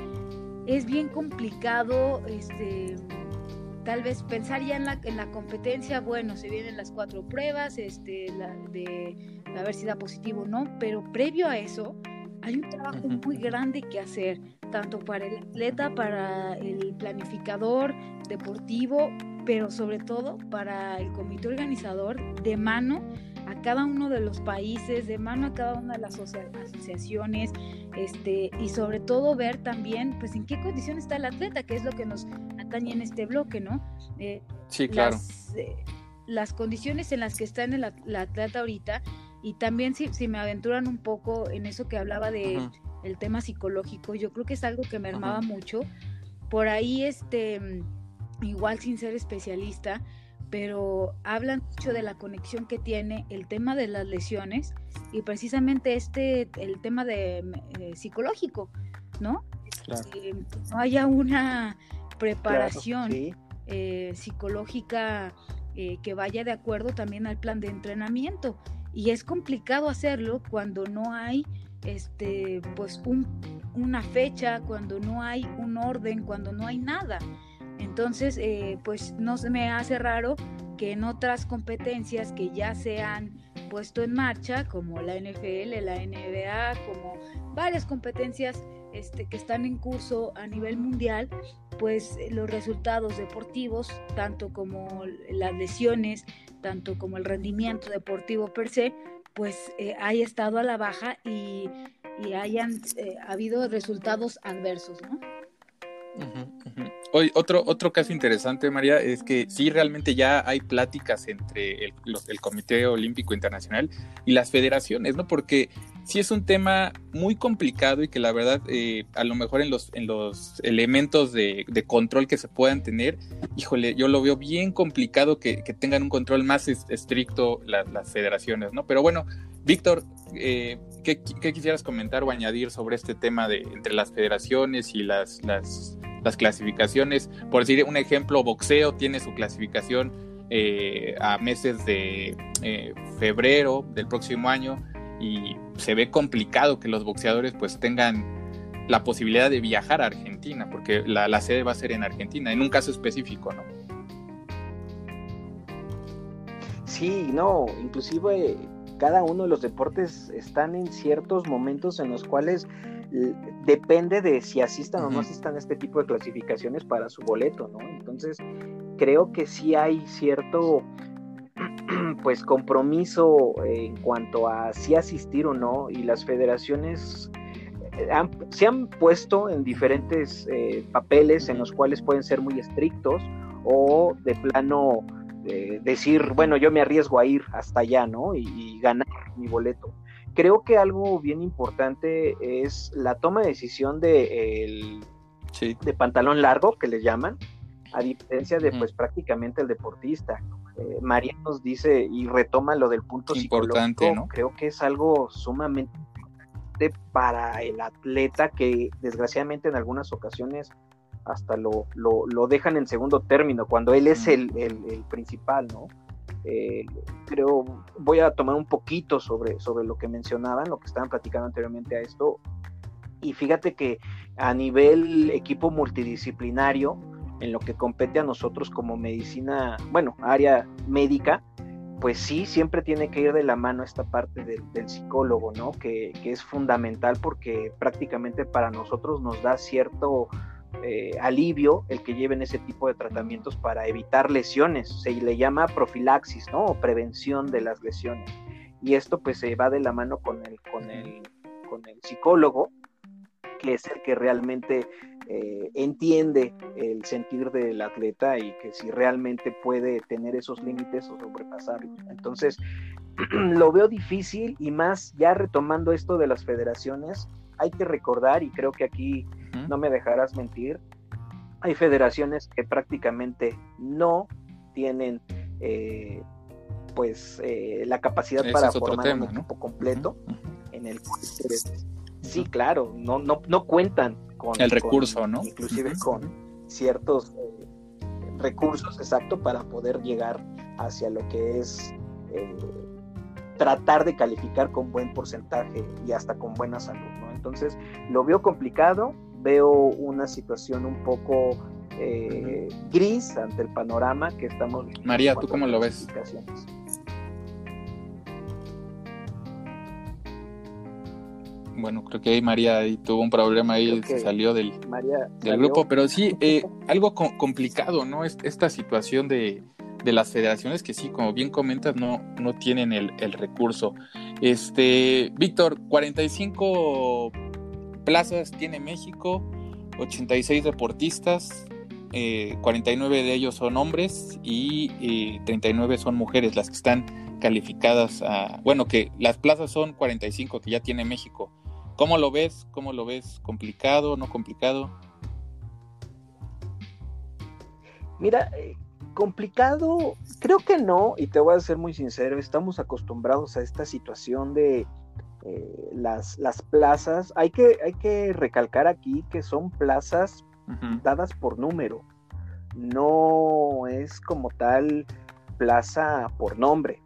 es bien complicado, este, tal vez pensar ya en la, en la competencia, bueno, se vienen las cuatro pruebas, este, de a ver si da positivo o no, pero previo a eso hay un trabajo muy grande que hacer, tanto para el atleta, para el planificador deportivo, pero sobre todo para el comité organizador de mano a cada uno de los países, de mano a cada una de las asociaciones, este, y sobre todo ver también, pues, en qué condición está el atleta, que es lo que nos atañe en este bloque, ¿no? Eh, sí, claro. Eh, las, condiciones en las que está en el, atleta ahorita, y también si, si, me aventuran un poco en eso que hablaba de el tema psicológico, yo creo que es algo que me armaba mucho. Por ahí, este, igual sin ser especialista, pero hablan mucho de la conexión que tiene el tema de las lesiones y precisamente este, el tema de eh, psicológico, ¿no? Eh, no haya una preparación eh, psicológica que vaya de acuerdo también al plan de entrenamiento. Y es complicado hacerlo cuando no hay este pues un, una fecha cuando no hay un orden cuando no hay nada. Entonces, eh, pues no se me hace raro que en otras competencias que ya se han puesto en marcha, como la NFL, la NBA, como varias competencias este, que están en curso a nivel mundial, pues los resultados deportivos, tanto como las lesiones, tanto como el rendimiento deportivo per se, pues eh, haya estado a la baja y, hayan eh, habido resultados adversos, ¿no? Hoy, otro, otro caso interesante, María, es que sí realmente ya hay pláticas entre el, Comité Olímpico Internacional y las federaciones, ¿no? Porque sí es un tema muy complicado y que la verdad, eh, a lo mejor en los, en los elementos de, control que se puedan tener, híjole, yo lo veo bien complicado que, tengan un control más estricto las federaciones, ¿no? Pero bueno, Víctor, eh, ¿qué, quisieras comentar o añadir sobre este tema de entre las federaciones y las, las las clasificaciones. Por decir un ejemplo, boxeo tiene su clasificación eh, a meses de eh, febrero del próximo año y se ve complicado que los boxeadores pues tengan la posibilidad de viajar a Argentina, porque la, la sede va a ser en Argentina, en un caso específico, ¿no? Sí, no, inclusive cada uno de los deportes están en ciertos momentos en los cuales depende de si asistan o no asistan a este tipo de clasificaciones para su boleto, ¿no? Entonces, creo que sí hay cierto pues compromiso en cuanto a si asistir o no y las federaciones eh, se han puesto en diferentes eh, papeles en los cuales pueden ser muy estrictos o de plano eh, decir, bueno, yo me arriesgo a ir hasta allá, ¿no? y ganar mi boleto creo que algo bien importante es la toma de decisión de, el, de pantalón largo, que le llaman, a diferencia de pues prácticamente el deportista. Eh, María nos dice y retoma lo del punto importante, ¿no? creo que es algo sumamente importante para el atleta que desgraciadamente en algunas ocasiones hasta lo, lo, dejan en segundo término, cuando él es el, el principal, ¿no? Eh, creo, voy a tomar un poquito sobre, sobre lo que mencionaban, lo que estaban platicando anteriormente a esto. Y fíjate que a nivel equipo multidisciplinario, en lo que compete a nosotros como medicina, bueno, área médica, pues sí, siempre tiene que ir de la mano esta parte del, psicólogo, ¿no? Que, que, es fundamental porque prácticamente para nosotros nos da cierto eh, alivio el que lleven ese tipo de tratamientos para evitar lesiones. Se le llama profilaxis, ¿no? O prevención de las lesiones. Y esto pues se va de la mano con el, con el, con el psicólogo, que es el que realmente eh, entiende el sentir del atleta y que si realmente puede tener esos límites o sobrepasarlos. Entonces, lo veo difícil y más ya retomando esto de las federaciones, hay que recordar, y creo que aquí no me dejarás mentir, hay federaciones que prácticamente no tienen eh, pues eh, la capacidad para formar un equipo completo en el sí claro no no no cuentan con el recurso no inclusive con ciertos eh, recursos exacto para poder llegar hacia lo que es tratar de calificar con buen porcentaje y hasta con buena salud ¿no? entonces lo veo complicado veo una situación un poco eh, gris ante el panorama que estamos viendo. María, ¿tú cómo lo ves? Bueno, creo que ahí María ahí tuvo un problema ahí, se salió del, del grupo, pero sí, eh, algo complicado, ¿no? Esta situación de, de, las federaciones que sí, como bien comentas, no, no tienen el, el recurso. Este, Víctor, 45 plazas tiene México, 86 deportistas, 49 eh, de ellos son hombres y 39 eh, son mujeres las que están calificadas a, bueno, que las plazas son 45 que ya tiene México. ¿Cómo lo ves? ¿Cómo lo ves? ¿Complicado? ¿No complicado? Mira, eh, complicado, creo que no, y te voy a ser muy sincero, estamos acostumbrados a esta situación de eh, las, las plazas, hay que, hay que recalcar aquí que son plazas dadas por número, no es como tal plaza por nombre.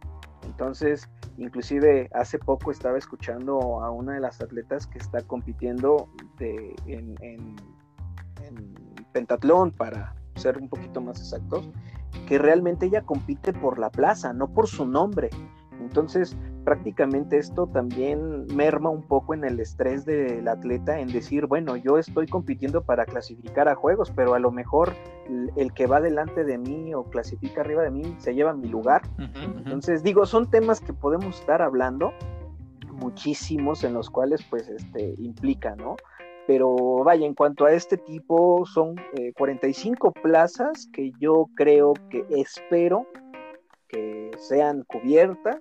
Entonces, inclusive hace poco estaba escuchando a una de las atletas que está compitiendo en, en pentatlón, para ser un poquito más exactos, que realmente ella compite por la plaza, no por su nombre. Entonces, prácticamente esto también merma un poco en el estrés del atleta en decir, bueno, yo estoy compitiendo para clasificar a juegos, pero a lo mejor el que va delante de mí o clasifica arriba de mí se lleva mi lugar. Entonces, digo, son temas que podemos estar hablando muchísimos en los cuales pues este implica, ¿no? Pero vaya, en cuanto a este tipo, son 45 eh, plazas que yo creo que espero que sean cubiertas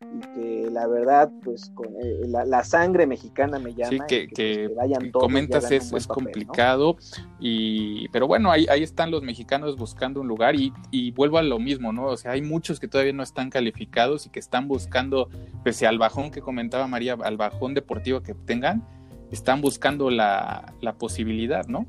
y que la verdad, pues con, eh, la, la, sangre mexicana me llama. Sí, pues, que, vayan todos comentas es, es complicado, y, pero bueno, ahí, ahí están los mexicanos buscando un lugar y, y, vuelvo a lo mismo, ¿no? O sea, hay muchos que todavía no están calificados y que están buscando, pese al bajón que comentaba María, al bajón deportivo que tengan, están buscando la, la posibilidad, ¿no?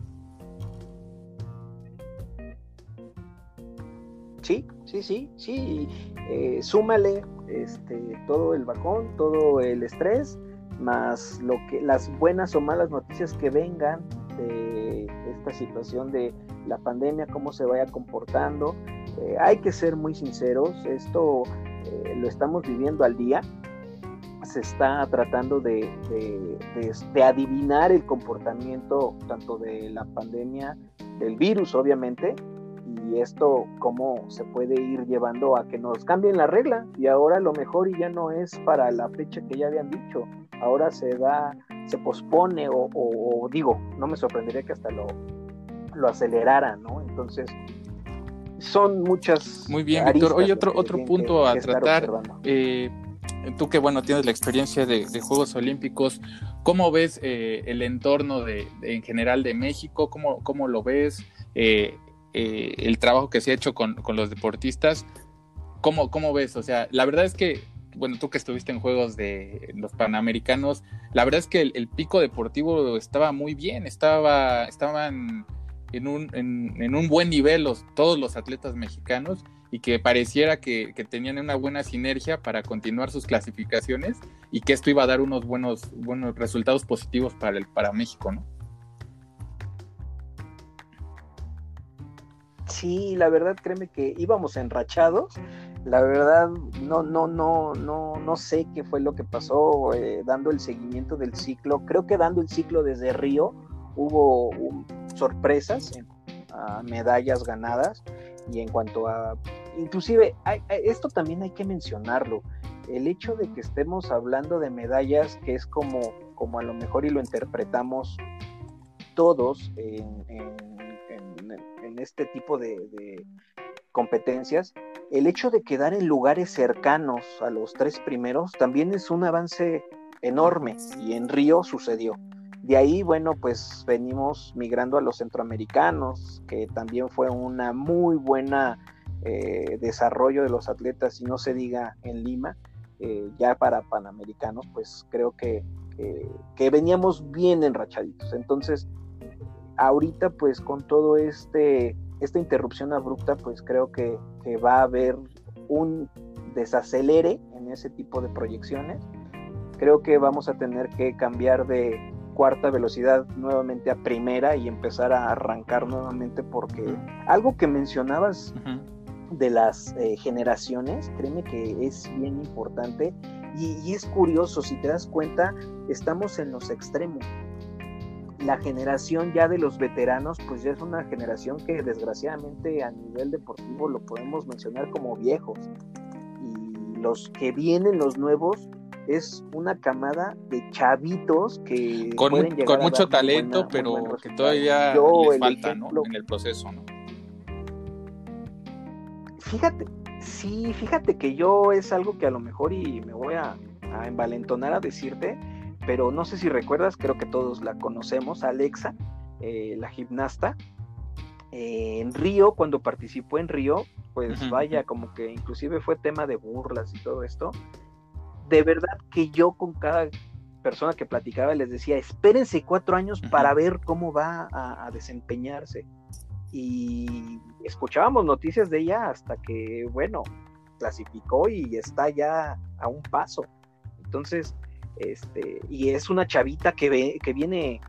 Sí, sí, sí, sí. Eh, súmale este, todo el bajón, todo el estrés, más lo que, las buenas o malas noticias que vengan de esta situación de la pandemia, cómo se vaya comportando. Eh, hay que ser muy sinceros, esto eh, lo estamos viviendo al día. Se está tratando de, de, adivinar el comportamiento tanto de la pandemia, del virus obviamente, y esto cómo se puede ir llevando a que nos cambien la regla y ahora lo mejor y ya no es para la fecha que ya habían dicho, ahora se da, se pospone o, digo, no me sorprendería que hasta lo, lo acelerara, ¿no? Entonces, son muchas. Muy bien, Víctor. Oye, otro, otro punto a tratar. Eh, tú que, bueno, tienes la experiencia de, Juegos Olímpicos, ¿cómo ves eh, el entorno de, en general de México? ¿Cómo, cómo lo ves? Eh, el trabajo que se ha hecho con, los deportistas. ¿Cómo, ¿Cómo ves? O sea, la verdad es que bueno, tú que estuviste en juegos de los Panamericanos, la verdad es que el, pico deportivo estaba muy bien, estaba, estaban en un, en, un buen nivel los, todos los atletas mexicanos y que pareciera que, tenían una buena sinergia para continuar sus clasificaciones y que esto iba a dar unos buenos, buenos resultados positivos para, el, para México, ¿no? Sí, la verdad, créeme que íbamos enrachados la verdad, no, no, no, no, no sé qué fue lo que pasó eh, dando el seguimiento del ciclo. Creo que dando el ciclo desde Río hubo sorpresas, medallas ganadas y en cuanto a, inclusive, esto también hay que mencionarlo. El hecho de que estemos hablando de medallas, que es como, como a lo mejor y lo interpretamos todos en, este tipo de competencias, el hecho de quedar en lugares cercanos a los tres primeros también es un avance enorme y en Río sucedió. De ahí, bueno, pues venimos migrando a los centroamericanos, que también fue una muy buena eh, desarrollo de los atletas, y no se diga en Lima, eh, ya para panamericanos, pues creo que, que veníamos bien enrachaditos. Entonces, ahorita pues con todo este esta interrupción abrupta, pues creo que, va a haber un desacelere en ese tipo de proyecciones. Creo que vamos a tener que cambiar de cuarta velocidad nuevamente a primera y empezar a arrancar nuevamente porque algo que mencionabas de las eh, generaciones, créeme que es bien importante y, y es curioso, si te das cuenta, estamos en los extremos la generación ya de los veteranos, pues ya es una generación que desgraciadamente a nivel deportivo lo podemos mencionar como viejos. Y los que vienen, los nuevos, es una camada de chavitos que con, con mucho talento, pero que todavía les falta, ¿no? En el proceso, ¿no? Fíjate, sí, fíjate que yo es algo que a lo mejor y me voy a, a envalentonar a decirte, pero no sé si recuerdas, creo que todos la conocemos, Alexa, eh, la gimnasta. Eh, en Río, cuando participó en Río, pues vaya, como que inclusive fue tema de burlas y todo esto. De verdad que yo con cada persona que platicaba les decía, espérense cuatro años para ver cómo va a, a, desempeñarse. Y escuchábamos noticias de ella hasta que, bueno, clasificó y está ya a un paso. Entonces, este, y es una chavita que, ve, que viene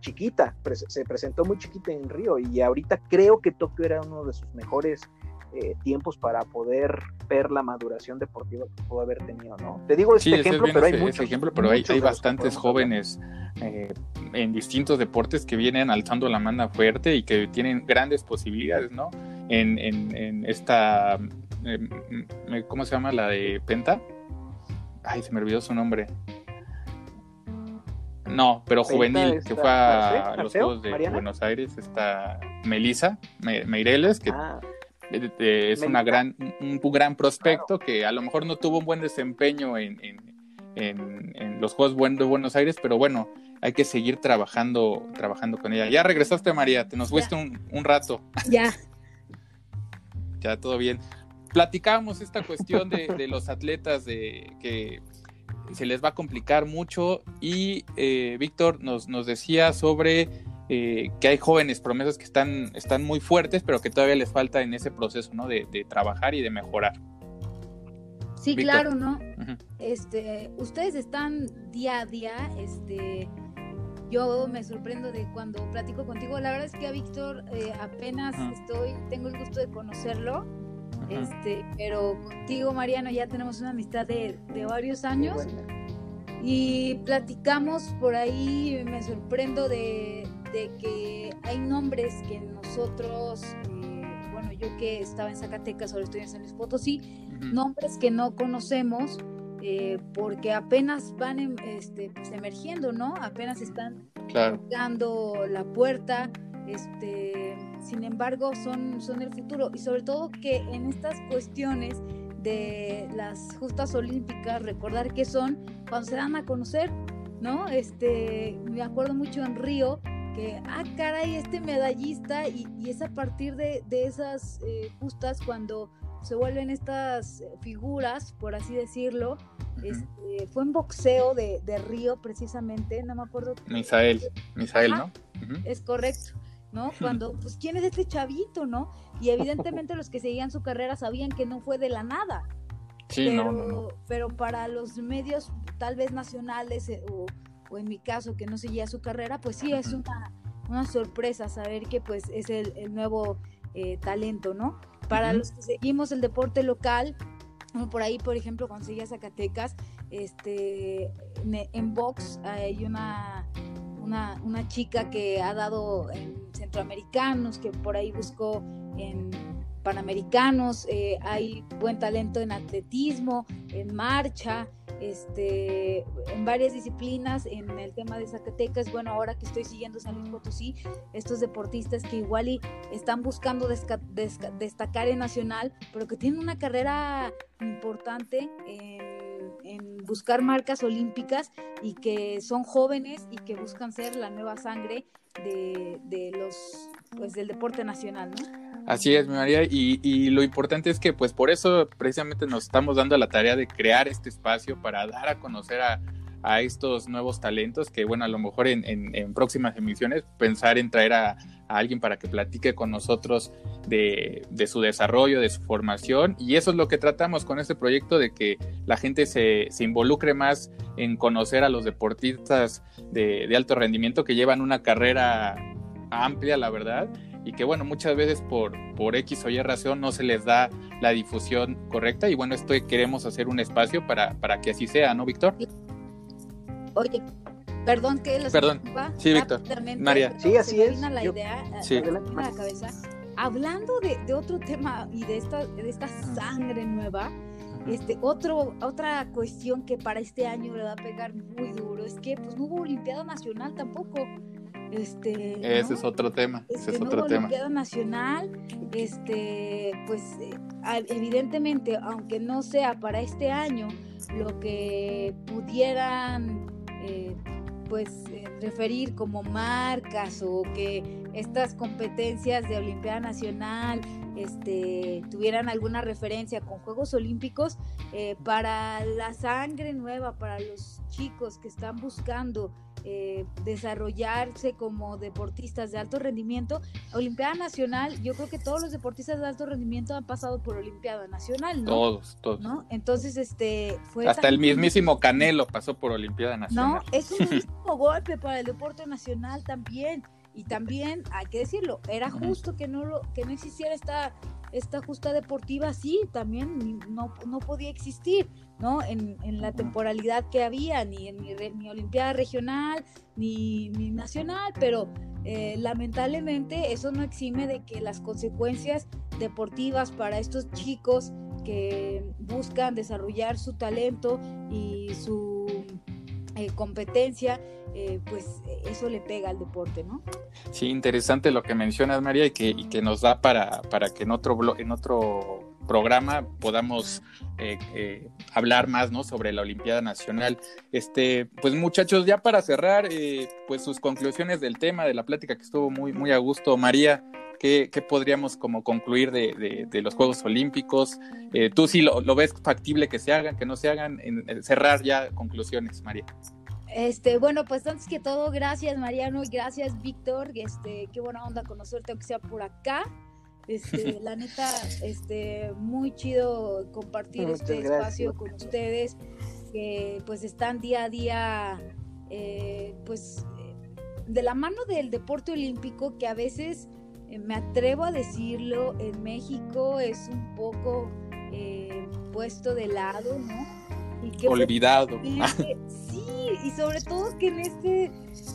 chiquita, se presentó muy chiquita en Río y ahorita creo que Tokio era uno de sus mejores eh, tiempos para poder ver la maduración deportiva que pudo haber tenido, ¿no? Te digo este ejemplo, pero hay muchos. ejemplo, pero hay, hay bastantes jóvenes eh, en distintos deportes que vienen alzando la mano fuerte y que tienen grandes posibilidades, ¿no? En, en, en esta, em, ¿cómo se llama? La de Penta. Ay, se me olvidó su nombre. No, pero juvenil, que fue a los Juegos de Buenos Aires, está Melissa Meireles, que ah. es una gran, un, gran prospecto que a lo mejor no tuvo un buen desempeño en, en, los Juegos de Buenos Aires, pero bueno, hay que seguir trabajando, trabajando con ella. Ya regresaste, María, te nos fuiste un, un, rato. Ya. ya, todo bien. Platicábamos esta cuestión de, de los atletas de que se les va a complicar mucho y eh, Víctor nos, nos decía sobre eh, que hay jóvenes promesas que están, están muy fuertes, pero que todavía les falta en ese proceso, ¿no? De, trabajar y de mejorar. Sí, claro, ¿no? Este, ustedes están día a día, este, yo me sorprendo de cuando platico contigo. La verdad es que a Víctor eh, apenas estoy, tengo el gusto de conocerlo. Este, pero contigo, Mariano, ya tenemos una amistad de, de varios años. Y platicamos por ahí, me sorprendo de, de que hay nombres que nosotros, eh, bueno, yo que estaba en Zacatecas, ahora estoy en San Luis Potosí, nombres que no conocemos eh, porque apenas van em, este, pues, emergiendo, ¿no? Apenas están tocando la puerta, este, sin embargo, son, son el futuro y sobre todo que en estas cuestiones de las justas olímpicas, recordar que son cuando se dan a conocer, ¿no? Este, me acuerdo mucho en Río que, ah, caray, este medallista, y, es a partir de, esas eh, justas cuando se vuelven estas figuras, por así decirlo. este, fue en boxeo de, Río, precisamente, no me acuerdo. Misael, Misael, ¿no? Es correcto, ¿no? Cuando, pues, ¿quién es este chavito, no? Y evidentemente los que seguían su carrera sabían que no fue de la nada. Sí, pero, no, pero para los medios, tal vez nacionales, eh, o, o en mi caso, que no seguía su carrera, pues sí, es una, una sorpresa saber que pues es el, el nuevo eh, talento, ¿no? Para los que seguimos el deporte local, por ahí, por ejemplo, cuando seguía Zacatecas, este, en box hay una, una, una, chica que ha dado en centroamericanos, que por ahí buscó en panamericanos, eh, hay buen talento en atletismo, en marcha, este, en varias disciplinas, en el tema de Zacatecas, bueno, ahora que estoy siguiendo San Luis estos deportistas que igual y están buscando destacar en nacional, pero que tienen una carrera importante en, buscar marcas olímpicas y que son jóvenes y que buscan ser la nueva sangre de, de los, pues del deporte nacional, ¿no? Así es, María, y, lo importante es que pues por eso precisamente nos estamos dando la tarea de crear este espacio para dar a conocer a, estos nuevos talentos que bueno, a lo mejor en, próximas emisiones pensar en traer a, alguien para que platique con nosotros de, su desarrollo, de su formación, y eso es lo que tratamos con este proyecto, de que la gente se, involucre más en conocer a los deportistas de, de alto rendimiento que llevan una carrera amplia, la verdad, y que bueno, muchas veces por, por X o Y razón no se les da la difusión correcta. Y bueno, esto queremos hacer un espacio para, para que así sea, ¿no, Víctor? Oye, perdón que les Perdón. Sí, Víctor. María. Sí, así es. La idea, sí. la cabeza. Hablando de, de, otro tema y de esta, de esta sangre nueva, este, otro, otra cuestión que para este año le va a pegar muy duro es que pues no hubo Olimpiada Nacional tampoco. Este, ese es otro tema. ese es otro tema. Nacional, este, pues eh, evidentemente, aunque no sea para este año, lo que pudieran eh, pues eh, referir como marcas o que estas competencias de Olimpiada Nacional este, tuvieran alguna referencia con Juegos Olímpicos para la sangre nueva, para los chicos que están buscando eh, desarrollarse como deportistas de alto rendimiento. Olimpiada Nacional, yo creo que todos los deportistas de alto rendimiento han pasado por Olimpiada Nacional, ¿no? Todos, todos. ¿no? Entonces, este, fue... Hasta el mismísimo Canelo pasó por Olimpiada Nacional. No, es un mismo golpe para el deporte nacional también. Y también, hay que decirlo, era justo que no, lo, que no existiera esta esta justa deportiva sí, también no, no podía existir, ¿no? En, en, la temporalidad que había, ni en mi, Olimpiada regional, ni, ni nacional, pero eh, lamentablemente eso no exime de que las consecuencias deportivas para estos chicos que buscan desarrollar su talento y su eh, competencia, eh, pues eso le pega al deporte, ¿no? Sí, interesante lo que mencionas, María, y que, que nos da para, para que en otro, en otro programa podamos eh, hablar más ¿no? sobre la Olimpiada Nacional. Este, pues muchachos, ya para cerrar, pues sus conclusiones del tema, de la plática que estuvo muy, muy a gusto, María. ¿Qué, qué podríamos como concluir de, de, los Juegos Olímpicos? ¿Tú sí lo, lo, ves factible que se hagan, que no se hagan? En, cerrar ya conclusiones, María. Este, bueno, pues antes que todo, gracias Mariano y gracias Víctor. Este, qué buena onda conocerte, aunque sea por acá. Este, la neta, este, muy chido compartir este espacio con ustedes, que pues están día a día, eh, pues, de la mano del deporte olímpico, que a veces, eh, me atrevo a decirlo, en México es un poco eh, puesto de lado, ¿no? Olvidado. sí, y sobre todo que en este,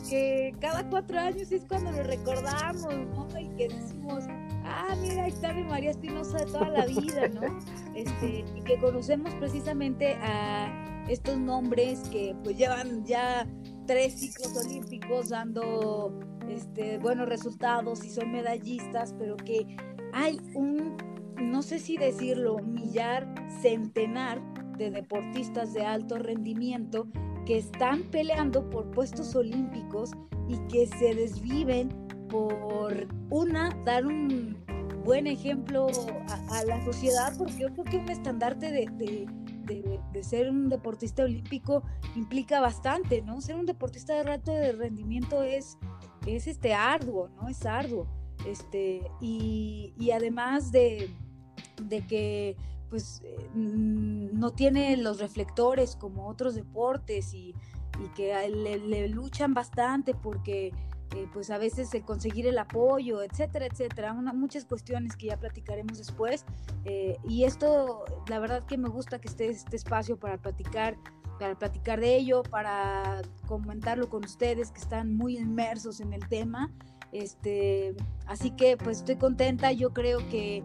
que cada cuatro años es cuando lo recordamos, ¿no? Y que decimos, ah, mira, ahí está mi María Espinosa de toda la vida, ¿no? Este, y que conocemos precisamente a estos nombres que pues llevan ya tres ciclos olímpicos dando este, buenos resultados y son medallistas, pero que hay un, no sé si decirlo, millar, centenar de deportistas de alto rendimiento que están peleando por puestos olímpicos y que se desviven por una, dar un buen ejemplo a, la sociedad, porque yo creo que un estandarte de, de, ser un deportista olímpico implica bastante, ¿no? Ser un deportista de alto de rendimiento es, es este arduo, ¿no? Es arduo. Este, y, y además de, de que pues eh, mm, no tiene los reflectores como otros deportes y, que le, luchan bastante porque eh, pues a veces el conseguir el apoyo, etcétera, etcétera, muchas cuestiones que ya platicaremos después. Eh, y esto, la verdad que me gusta que esté este espacio para platicar, para platicar de ello, para comentarlo con ustedes que están muy inmersos en el tema. Este, así que pues estoy contenta, yo creo que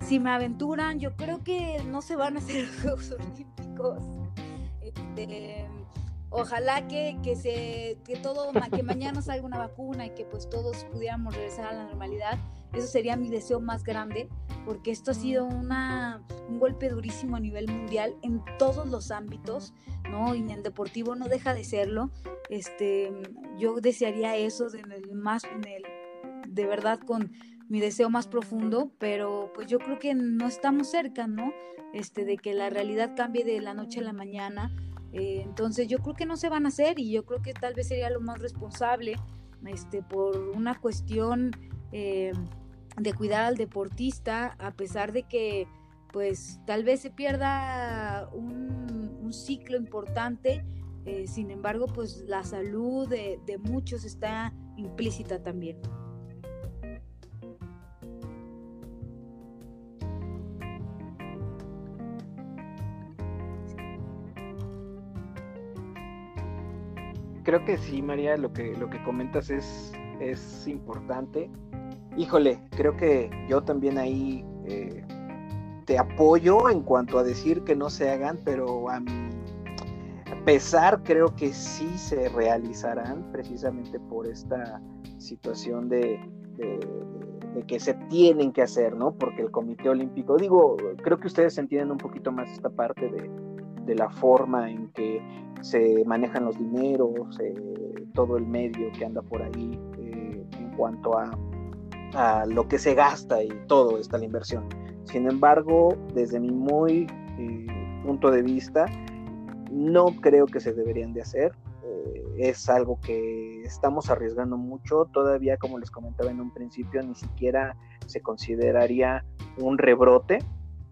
si me aventuran, yo creo que no se van a hacer los Juegos Olímpicos. Este, ojalá que, que, se, que todo, que mañana salga una vacuna y que pues todos pudiéramos regresar a la normalidad. Eso sería mi deseo más grande, porque esto ha sido una, un golpe durísimo a nivel mundial en todos los ámbitos, ¿no? Y en el deportivo no deja de serlo. Este, yo desearía eso de, más, en el, de verdad con mi deseo más profundo, pero pues yo creo que no estamos cerca, ¿no? Este, de que la realidad cambie de la noche a la mañana. Eh, entonces yo creo que no se van a hacer y yo creo que tal vez sería lo más responsable, este, por una cuestión eh, de cuidar al deportista, a pesar de que pues tal vez se pierda un, ciclo importante, eh, sin embargo pues la salud de muchos está implícita también. Creo que sí, María, lo que, lo que comentas es, es importante. Híjole, creo que yo también ahí eh, te apoyo en cuanto a decir que no se hagan, pero a mi pesar creo que sí se realizarán precisamente por esta situación de, de, que se tienen que hacer, ¿no? Porque el Comité Olímpico, digo, creo que ustedes entienden un poquito más esta parte de, de la forma en que se manejan los dineros, eh, todo el medio que anda por ahí eh, en cuanto a, a, lo que se gasta y todo está la inversión. Sin embargo, desde mi muy eh, punto de vista, no creo que se deberían de hacer. es algo que estamos arriesgando mucho. Todavía, como les comentaba en un principio, ni siquiera se consideraría un rebrote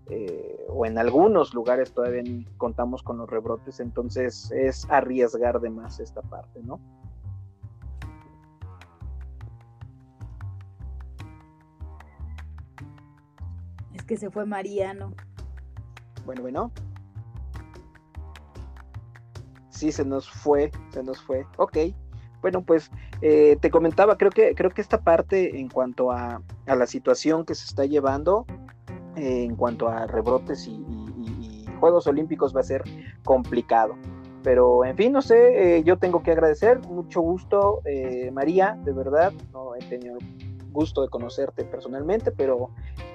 eh, o en algunos lugares todavía contamos con los rebrotes, entonces es arriesgar de más esta parte, ¿no? Es que se fue Mariano. Bueno, bueno. Sí, se nos fue, se nos fue. Ok. Bueno, pues eh, te comentaba, creo que, creo que esta parte en cuanto a, a la situación que se está llevando, en cuanto a rebrotes y, Juegos Olímpicos va a ser complicado. Pero en fin, no sé, eh, yo tengo que agradecer, mucho gusto, eh, María, de verdad, no he tenido gusto de conocerte personalmente, pero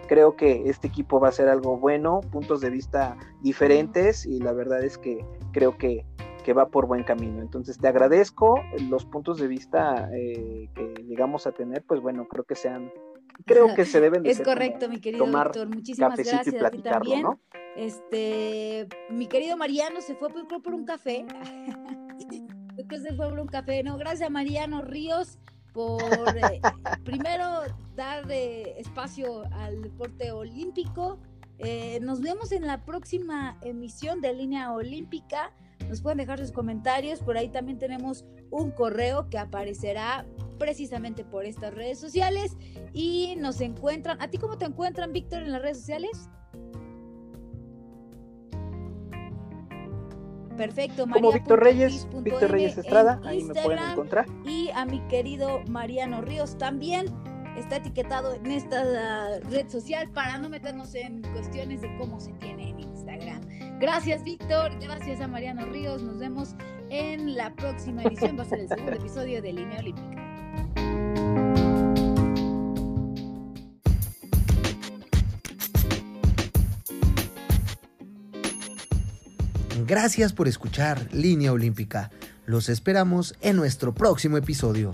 creo que este equipo va a ser algo bueno, puntos de vista diferentes y la verdad es que creo que, que va por buen camino. Entonces te agradezco los puntos de vista eh, que llegamos a tener, pues bueno, creo que sean creo que se deben de Es correcto, mi querido Víctor. Muchísimas gracias a ti también. Este, mi querido Mariano se fue por, por un café. miércoles de Pueblo un café. No, gracias a Mariano Ríos por eh, primero dar eh, espacio al deporte olímpico. Eh, nos vemos en la próxima emisión de Línea Olímpica. Nos pueden dejar sus comentarios. Por ahí también tenemos un correo que aparecerá precisamente por estas redes sociales. Y nos encuentran. ¿A ti cómo te encuentran, Víctor, en las redes sociales? Perfecto, María. Como Víctor Reyes, Víctor Reyes Estrada, ahí me pueden encontrar. Y a mi querido Mariano Ríos también está etiquetado en esta red social para no meternos en cuestiones de cómo se tiene en Instagram. Gracias, Víctor. Gracias a Mariano Ríos. Nos vemos en la próxima edición. Va a ser el segundo episodio de Línea Olímpica. Gracias por escuchar Línea Olímpica. Los esperamos en nuestro próximo episodio.